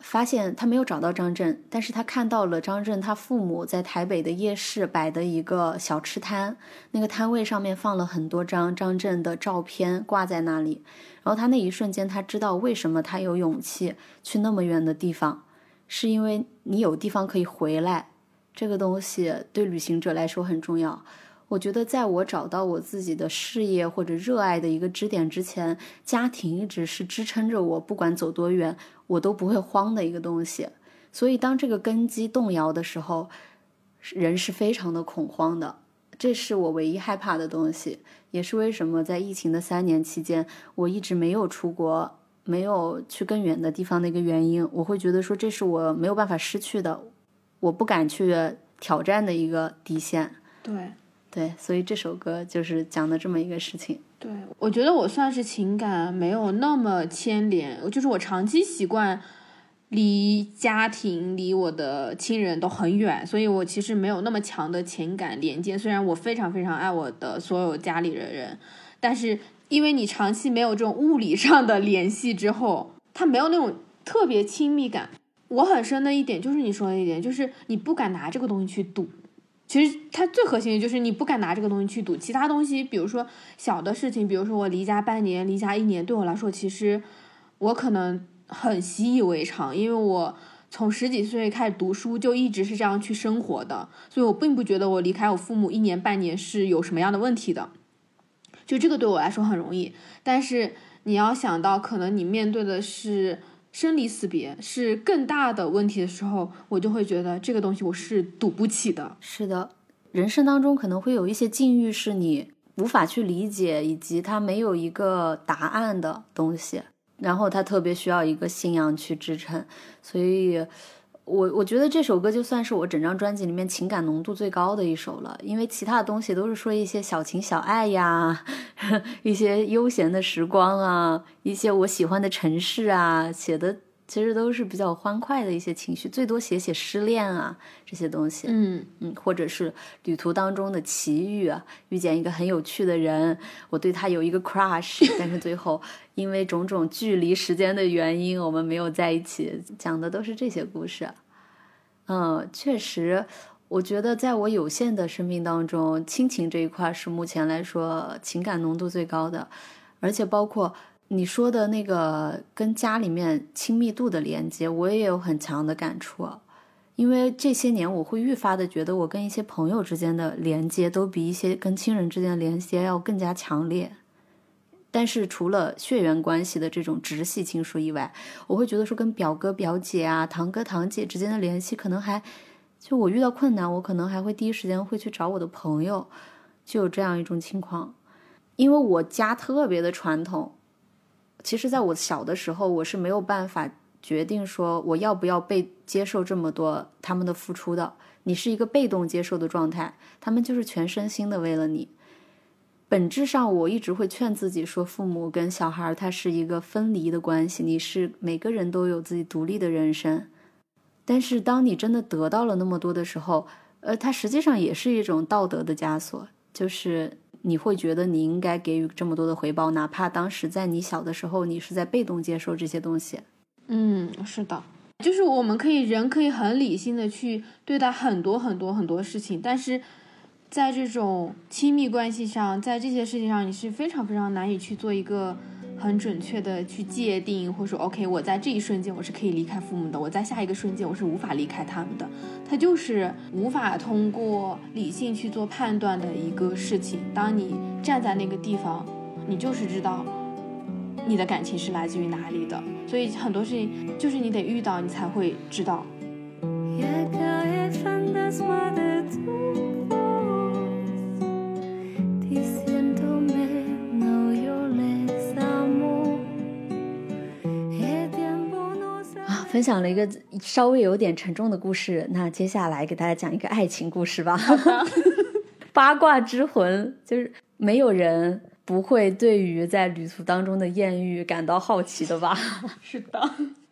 发现他没有找到张震，但是他看到了张震他父母在台北的夜市摆的一个小吃摊，那个摊位上面放了很多张张震的照片挂在那里，然后他那一瞬间他知道为什么他有勇气去那么远的地方，是因为你有地方可以回来，这个东西对旅行者来说很重要。我觉得，在我找到我自己的事业或者热爱的一个支点之前，家庭一直是支撑着我，不管走多远，我都不会慌的一个东西。所以当这个根基动摇的时候，人是非常的恐慌的。这是我唯一害怕的东西，也是为什么在疫情的三年期间，我一直没有出国，没有去更远的地方的一个原因。我会觉得说，这是我没有办法失去的，我不敢去挑战的一个底线。对对，所以这首歌就是讲的这么一个事情。对，我觉得我算是情感没有那么牵连，就是我长期习惯离家庭、离我的亲人都很远，所以我其实没有那么强的情感连接。虽然我非常非常爱我的所有家里的人，但是因为你长期没有这种物理上的联系之后，他没有那种特别亲密感。我很深的一点就是你说的一点，就是你不敢拿这个东西去赌。其实它最核心的就是你不敢拿这个东西去赌，其他东西，比如说小的事情，比如说我离家半年、离家一年，对我来说，其实我可能很习以为常，因为我从十几岁开始读书，就一直是这样去生活的，所以我并不觉得我离开我父母一年半年是有什么样的问题的，就这个对我来说很容易。但是你要想到，可能你面对的是生离死别，是更大的问题的时候，我就会觉得这个东西我是赌不起的。是的，人生当中可能会有一些境遇是你无法去理解，以及它没有一个答案的东西，然后它特别需要一个信仰去支撑。所以，我我觉得这首歌就算是我整张专辑里面情感浓度最高的一首了，因为其他的东西都是说一些小情小爱呀，*laughs* 一些悠闲的时光啊，一些我喜欢的城市啊，写的其实都是比较欢快的一些情绪，最多写写失恋啊这些东西。嗯嗯，或者是旅途当中的奇遇啊，遇见一个很有趣的人，我对他有一个 crush，*laughs* 但是最后因为种种距离、时间的原因，我们没有在一起。讲的都是这些故事。嗯，确实，我觉得在我有限的生命当中，亲情这一块是目前来说情感浓度最高的，而且包括你说的那个跟家里面亲密度的连接，我也有很强的感触。因为这些年，我会愈发的觉得，我跟一些朋友之间的连接，都比一些跟亲人之间的连接要更加强烈。但是除了血缘关系的这种直系亲属以外，我会觉得说跟表哥表姐啊、堂哥堂姐之间的联系，可能还就我遇到困难，我可能还会第一时间会去找我的朋友，就有这样一种情况。因为我家特别的传统，其实在我小的时候，我是没有办法决定说我要不要被接受这么多他们的付出的。你是一个被动接受的状态，他们就是全身心的为了你。本质上，我一直会劝自己说，父母跟小孩他是一个分离的关系，你是每个人都有自己独立的人生。但是，当你真的得到了那么多的时候，呃，它实际上也是一种道德的枷锁，就是你会觉得你应该给予这么多的回报，哪怕当时在你小的时候，你是在被动接受这些东西。嗯，是的，就是我们可以人可以很理性的去对待很多很多很多事情，但是在这种亲密关系上，在这些事情上，你是非常非常难以去做一个很准确的去界定，或者说，OK，我在这一瞬间我是可以离开父母的，我在下一个瞬间我是无法离开他们的，它就是无法通过理性去做判断的一个事情。当你站在那个地方，你就是知道你的感情是来自于哪里的，所以很多事情就是你得遇到，你才会知道。分享了一个稍微有点沉重的故事，那接下来给大家讲一个爱情故事吧。*laughs* 八卦之魂就是没有人不会对于在旅途当中的艳遇感到好奇的吧？*laughs* 是的，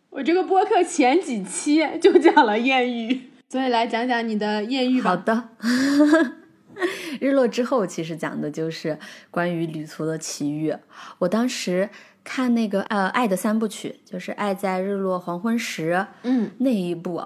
我这个播客前几期就讲了艳遇，*laughs* 所以来讲讲你的艳遇吧。好的。日落之后，其实讲的就是关于旅途的奇遇。我当时看那个呃《爱的三部曲》，就是《爱在日落黄昏时》嗯，那一部，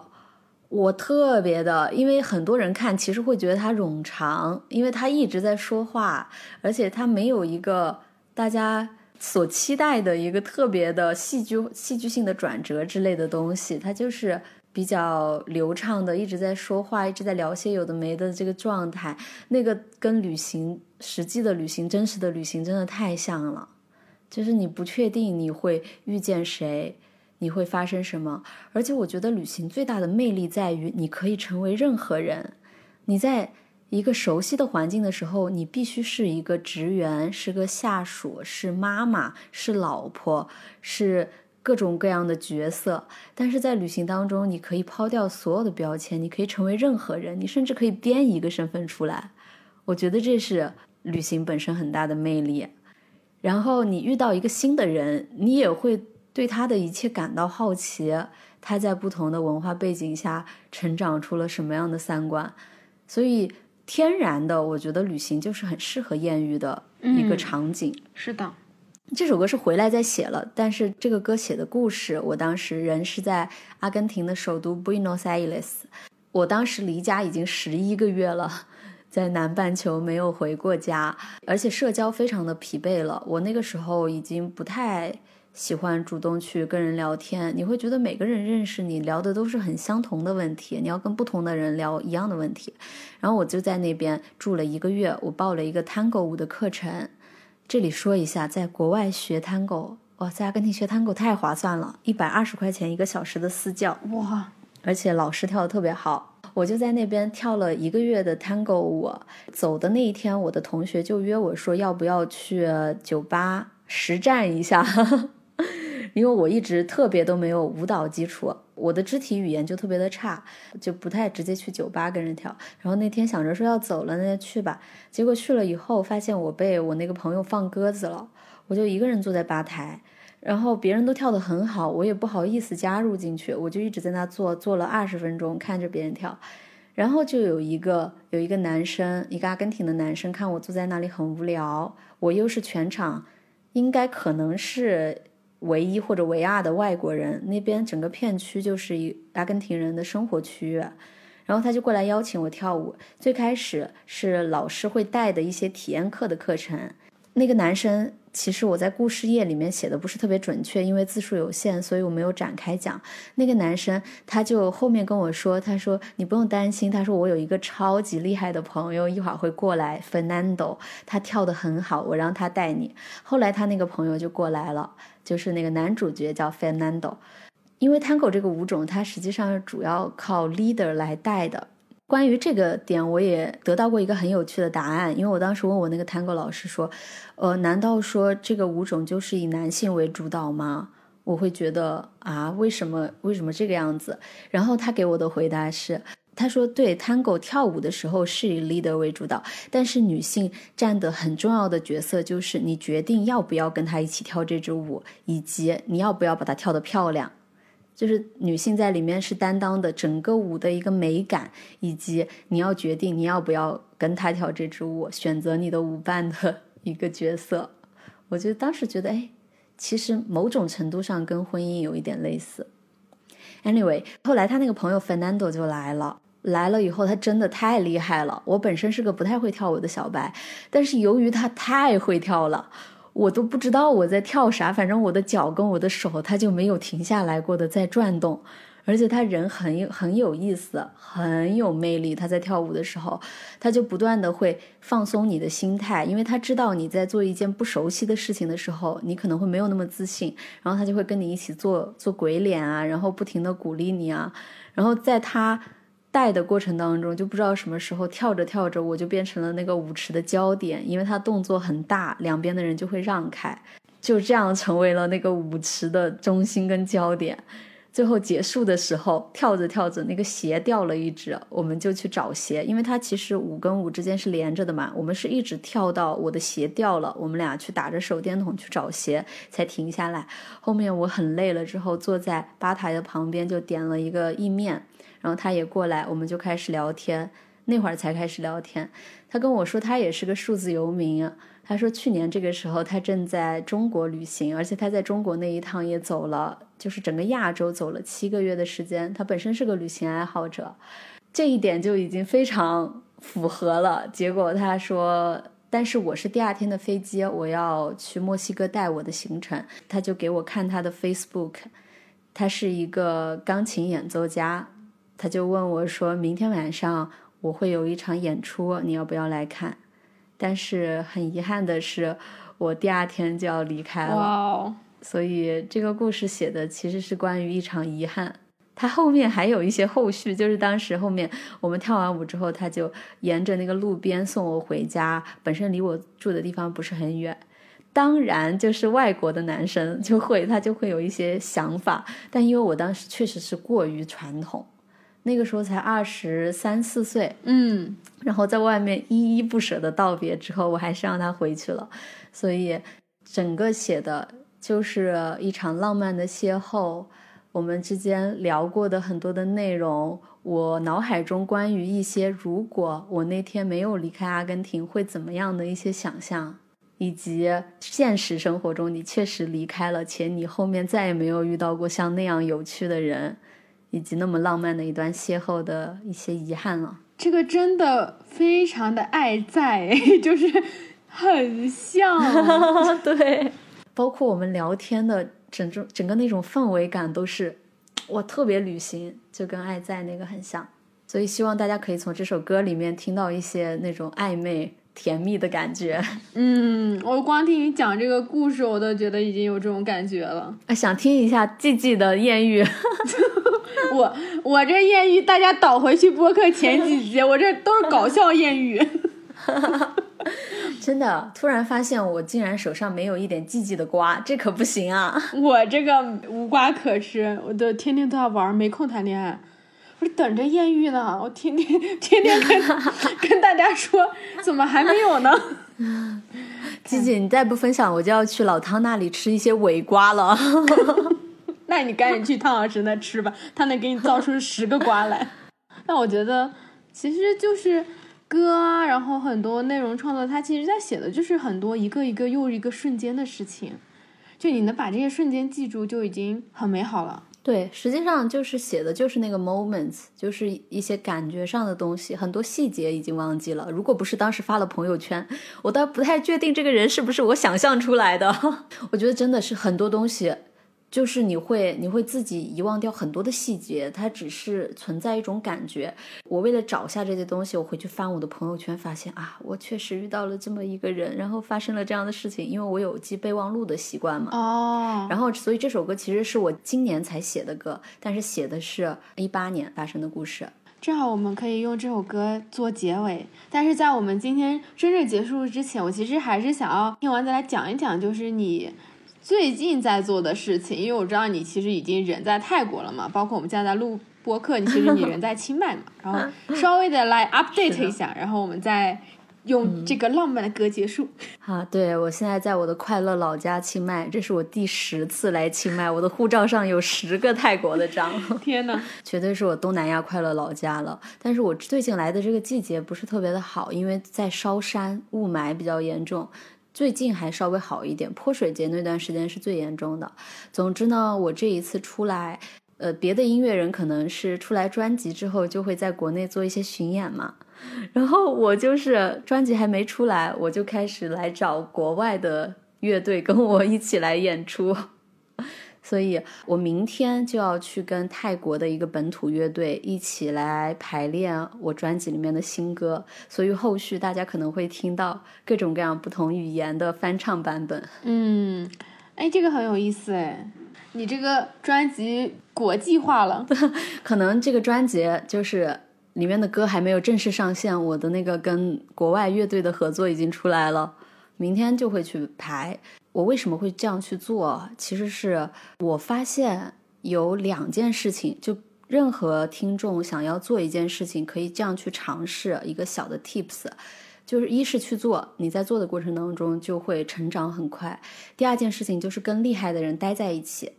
我特别的，因为很多人看其实会觉得它冗长，因为他一直在说话，而且他没有一个大家所期待的一个特别的戏剧戏剧性的转折之类的东西，它就是比较流畅的，一直在说话，一直在聊些有的没的这个状态，那个跟旅行实际的旅行、真实的旅行真的太像了。就是你不确定你会遇见谁，你会发生什么。而且我觉得旅行最大的魅力在于，你可以成为任何人。你在一个熟悉的环境的时候，你必须是一个职员，是个下属，是妈妈，是老婆，是各种各样的角色。但是在旅行当中，你可以抛掉所有的标签，你可以成为任何人，你甚至可以编一个身份出来。我觉得这是旅行本身很大的魅力。然后你遇到一个新的人，你也会对他的一切感到好奇。他在不同的文化背景下成长出了什么样的三观？所以天然的，我觉得旅行就是很适合艳遇的一个场景。是的，这首歌是回来再写了，但是这个歌写的故事，我当时人是在阿根廷的首都 Buenos Aires，我当时离家已经十一个月了，在南半球没有回过家，而且社交非常的疲惫了。我那个时候已经不太。喜欢主动去跟人聊天，你会觉得每个人认识你聊的都是很相同的问题，你要跟不同的人聊一样的问题。然后我就在那边住了一个月，我报了一个 Tango 舞的课程。这里说一下，在国外学 Tango，哇，在阿根廷学 Tango 太划算了，一百二十块钱一个小时的私教，哇，而且老师跳的特别好。我就在那边跳了一个月的 Tango 舞。走的那一天，我的同学就约我说，要不要去酒吧实战一下。*laughs* 因为我一直特别都没有舞蹈基础，我的肢体语言就特别的差，就不太直接去酒吧跟人跳。然后那天想着说要走了，那就去吧。结果去了以后，发现我被我那个朋友放鸽子了，我就一个人坐在吧台，然后别人都跳得很好，我也不好意思加入进去，我就一直在那坐，坐了二十分钟看着别人跳。然后就有一个有一个男生，一个阿根廷的男生，看我坐在那里很无聊，我又是全场应该可能是。唯一或者唯二的外国人，那边整个片区就是一阿根廷人的生活区域，然后他就过来邀请我跳舞。最开始是老师会带的一些体验课的课程，那个男生。其实我在故事页里面写的不是特别准确，因为字数有限，所以我没有展开讲。那个男生他就后面跟我说：“他说你不用担心，他说我有一个超级厉害的朋友，一会儿会过来，Fernando，他跳得很好，我让他带你。”后来他那个朋友就过来了，就是那个男主角叫 Fernando，因为 Tango 这个舞种，它实际上主要靠 leader 来带的。关于这个点，我也得到过一个很有趣的答案。因为我当时问我那个 Tango 老师说：“呃，难道说这个舞种就是以男性为主导吗？”我会觉得啊，为什么为什么这个样子？然后他给我的回答是：他说，对，Tango 跳舞的时候是以 leader 为主导，但是女性占的很重要的角色就是你决定要不要跟他一起跳这支舞，以及你要不要把它跳得漂亮。就是女性在里面是担当的整个舞的一个美感，以及你要决定你要不要跟他跳这支舞，选择你的舞伴的 *laughs* 一个角色。我就当时觉得，哎，其实某种程度上跟婚姻有一点类似。Anyway，后来他那个朋友 Fernando 就来了，来了以后他真的太厉害了。我本身是个不太会跳舞的小白，但是由于他太会跳了。我都不知道我在跳啥，反正我的脚跟我的手，他就没有停下来过的在转动，而且他人很有很有意思，很有魅力。他在跳舞的时候，他就不断的会放松你的心态，因为他知道你在做一件不熟悉的事情的时候，你可能会没有那么自信，然后他就会跟你一起做做鬼脸啊，然后不停的鼓励你啊，然后在他。带的过程当中，就不知道什么时候跳着跳着，我就变成了那个舞池的焦点，因为他动作很大，两边的人就会让开，就这样成为了那个舞池的中心跟焦点。最后结束的时候，跳着跳着，那个鞋掉了一只，我们就去找鞋，因为它其实舞跟舞之间是连着的嘛。我们是一直跳到我的鞋掉了，我们俩去打着手电筒去找鞋，才停下来。后面我很累了之后，坐在吧台的旁边就点了一个意面。然后他也过来，我们就开始聊天。那会儿才开始聊天，他跟我说他也是个数字游民。他说去年这个时候他正在中国旅行，而且他在中国那一趟也走了，就是整个亚洲走了七个月的时间。他本身是个旅行爱好者，这一点就已经非常符合了。结果他说，但是我是第二天的飞机，我要去墨西哥带我的行程。他就给我看他的 Facebook，他是一个钢琴演奏家。他就问我说：“明天晚上我会有一场演出，你要不要来看？”但是很遗憾的是，我第二天就要离开了。所以这个故事写的其实是关于一场遗憾。他后面还有一些后续，就是当时后面我们跳完舞之后，他就沿着那个路边送我回家，本身离我住的地方不是很远。当然，就是外国的男生就会他就会有一些想法，但因为我当时确实是过于传统，那个时候才二十三四岁，嗯，然后在外面依依不舍的道别之后，我还是让他回去了，所以整个写的就是一场浪漫的邂逅。我们之间聊过的很多的内容，我脑海中关于一些如果我那天没有离开阿根廷会怎么样的一些想象，以及现实生活中你确实离开了，且你后面再也没有遇到过像那样有趣的人，以及那么浪漫的一段邂逅的一些遗憾了。这个真的非常的爱在，*laughs* 就是很像。*laughs* 对，包括我们聊天的整种整个那种氛围感都是，我特别旅行，就跟爱在那个很像。所以希望大家可以从这首歌里面听到一些那种暧昧甜蜜的感觉。*laughs* 嗯，我光听你讲这个故事，我都觉得已经有这种感觉了。啊，想听一下季季的艳遇，*laughs* 我我这艳遇，大家倒回去播客前几集，我这都是搞笑艳遇。*laughs* 真的突然发现我竟然手上没有一点季季的瓜，这可不行啊！*laughs* 我这个无瓜可吃，我都天天都要玩，没空谈恋爱。我是等着艳遇呢，我天天天天跟跟大家说，怎么还没有呢？季季，你再不分享，我就要去老汤那里吃一些尾瓜了。那你赶紧去汤老师那吃吧，他能给你造出十个瓜来。*laughs* 那我觉得其实就是歌啊，然后很多内容创作，它其实在写的就是很多一个一个又一个瞬间的事情。就你能把这些瞬间记住，就已经很美好了。对，实际上就是写的就是那个 moments，就是一些感觉上的东西，很多细节已经忘记了。如果不是当时发了朋友圈，我倒不太确定这个人是不是我想象出来的。*laughs* 我觉得真的是很多东西，就是你会你会自己遗忘掉很多的细节，它只是存在一种感觉。我为了找下这些东西，我回去翻我的朋友圈，发现啊，我确实遇到了这么一个人，然后发生了这样的事情，因为我有记备忘录的习惯嘛。哦，然后，所以这首歌其实是我今年才写的歌，但是写的是一八年发生的故事。正好我们可以用这首歌做结尾。但是在我们今天真正结束之前，我其实还是想要听完再来讲一讲，就是你最近在做的事情。因为我知道你其实已经人在泰国了嘛，包括我们现在在录播客，你其实你人在清迈嘛。然后 *laughs* 稍微的来 update 一下，然后我们再用这个浪漫的歌结束。*laughs* 啊，对我现在在我的快乐老家清迈，这是我第十次来清迈，我的护照上有十个泰国的章，*laughs* 天呐，绝对是我东南亚快乐老家了。但是我最近来的这个季节不是特别的好，因为在烧山，雾霾比较严重。最近还稍微好一点，泼水节那段时间是最严重的。总之呢，我这一次出来，呃，别的音乐人可能是出来专辑之后就会在国内做一些巡演嘛，然后我就是专辑还没出来，我就开始来找国外的乐队跟我一起来演出。所以我明天就要去跟泰国的一个本土乐队一起来排练我专辑里面的新歌，所以后续大家可能会听到各种各样不同语言的翻唱版本。嗯，哎，这个很有意思哎，你这个专辑国际化了。*laughs* 可能这个专辑就是里面的歌还没有正式上线，我的那个跟国外乐队的合作已经出来了，明天就会去排。我为什么会这样去做？其实是我发现有两件事情，就任何听众想要做一件事情，可以这样去尝试一个小的 tips，就是一是去做，你在做的过程当中就会成长很快；第二件事情就是跟厉害的人待在一起，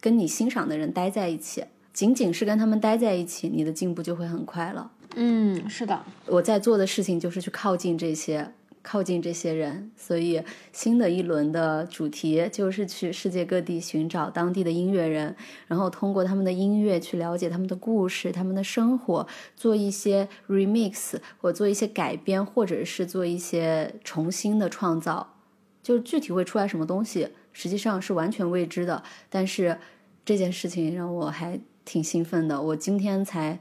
跟你欣赏的人待在一起，仅仅是跟他们待在一起，你的进步就会很快了。嗯，是的，我在做的事情就是去靠近这些。靠近这些人，所以新的一轮的主题就是去世界各地寻找当地的音乐人，然后通过他们的音乐去了解他们的故事、他们的生活，做一些 remix 或做一些改编，或者是做一些重新的创造。就具体会出来什么东西，实际上是完全未知的。但是这件事情让我还挺兴奋的。我今天才，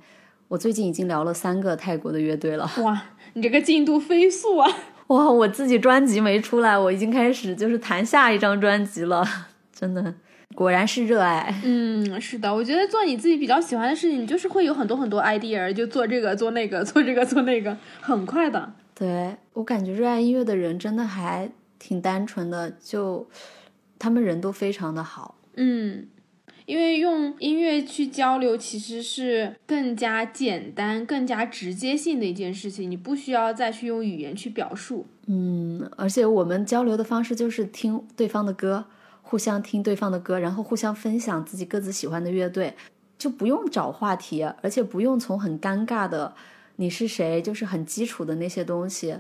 我最近已经聊了三个泰国的乐队了。哇，你这个进度飞速啊！*laughs* 哇，我自己专辑没出来，我已经开始就是谈下一张专辑了，*laughs* 真的，果然是热爱。嗯，是的，我觉得做你自己比较喜欢的事情，你就是会有很多很多 idea，就做这个做那个，做这个做那个，很快的。对我感觉热爱音乐的人真的还挺单纯的，就他们人都非常的好。嗯，因为用音乐去交流，其实是更加简单、更加直接性的一件事情，你不需要再去用语言去表述。嗯，而且我们交流的方式就是听对方的歌，互相听对方的歌，然后互相分享自己各自喜欢的乐队，就不用找话题，而且不用从很尴尬的你是谁，就是很基础的那些东西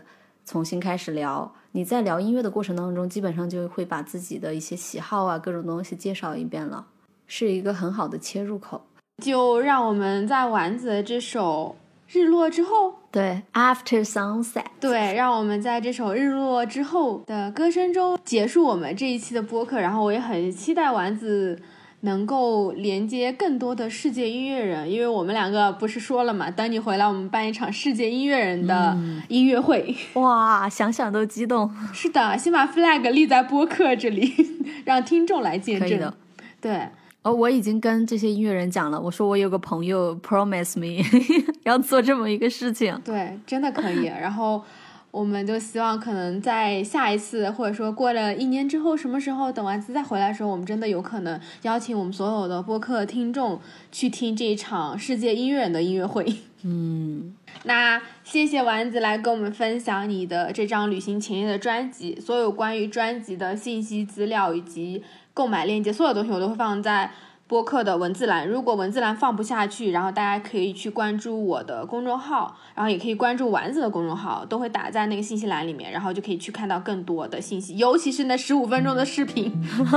重新开始聊。你在聊音乐的过程当中，基本上就会把自己的一些喜好啊，各种东西介绍一遍了，是一个很好的切入口。就让我们在丸子的这首《日落之后》。对，After Sunset。对，让我们在这首日落之后的歌声中结束我们这一期的播客。然后我也很期待丸子能够连接更多的世界音乐人，因为我们两个不是说了嘛，等你回来，我们办一场世界音乐人的音乐会。哇，想想都激动。是的，先把 flag 立在播客这里，*laughs* 让听众来见证。可以的。对。哦，我已经跟这些音乐人讲了，我说我有个朋友 promise me *laughs* 要做这么一个事情。对，真的可以。然后我们就希望可能在下一次，或者说过了一年之后，什么时候等丸子再回来的时候，我们真的有可能邀请我们所有的播客听众去听这一场世界音乐人的音乐会。*laughs* 嗯，那谢谢丸子来跟我们分享你的这张旅行前夜的专辑，所有关于专辑的信息资料以及。购买链接，所有东西我都会放在播客的文字栏。如果文字栏放不下去，然后大家可以去关注我的公众号，然后也可以关注丸子的公众号，都会打在那个信息栏里面，然后就可以去看到更多的信息，尤其是那十五分钟的视频，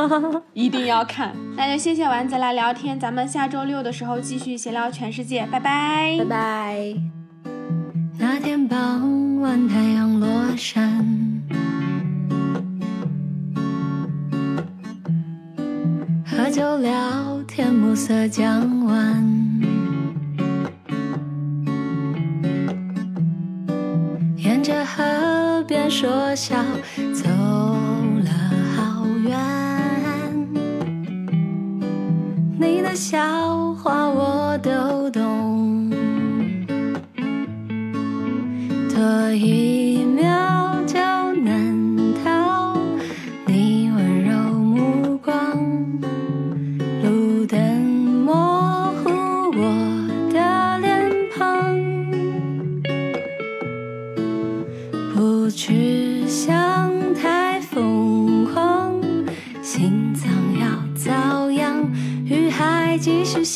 *laughs* 一定要看。那就谢谢丸子来聊天，咱们下周六的时候继续闲聊全世界，拜拜，拜拜。那天傍晚，太阳落山。喝酒聊天，暮色将晚。沿着河边说笑，走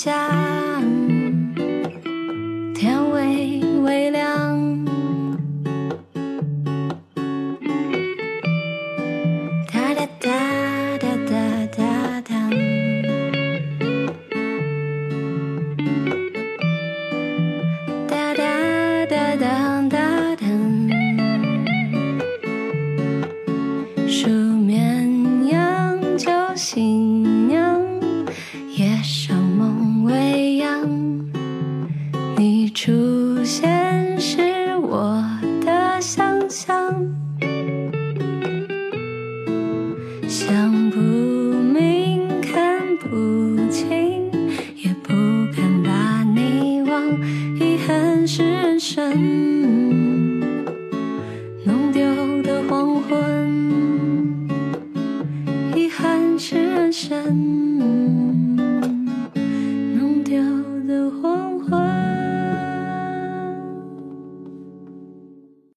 下，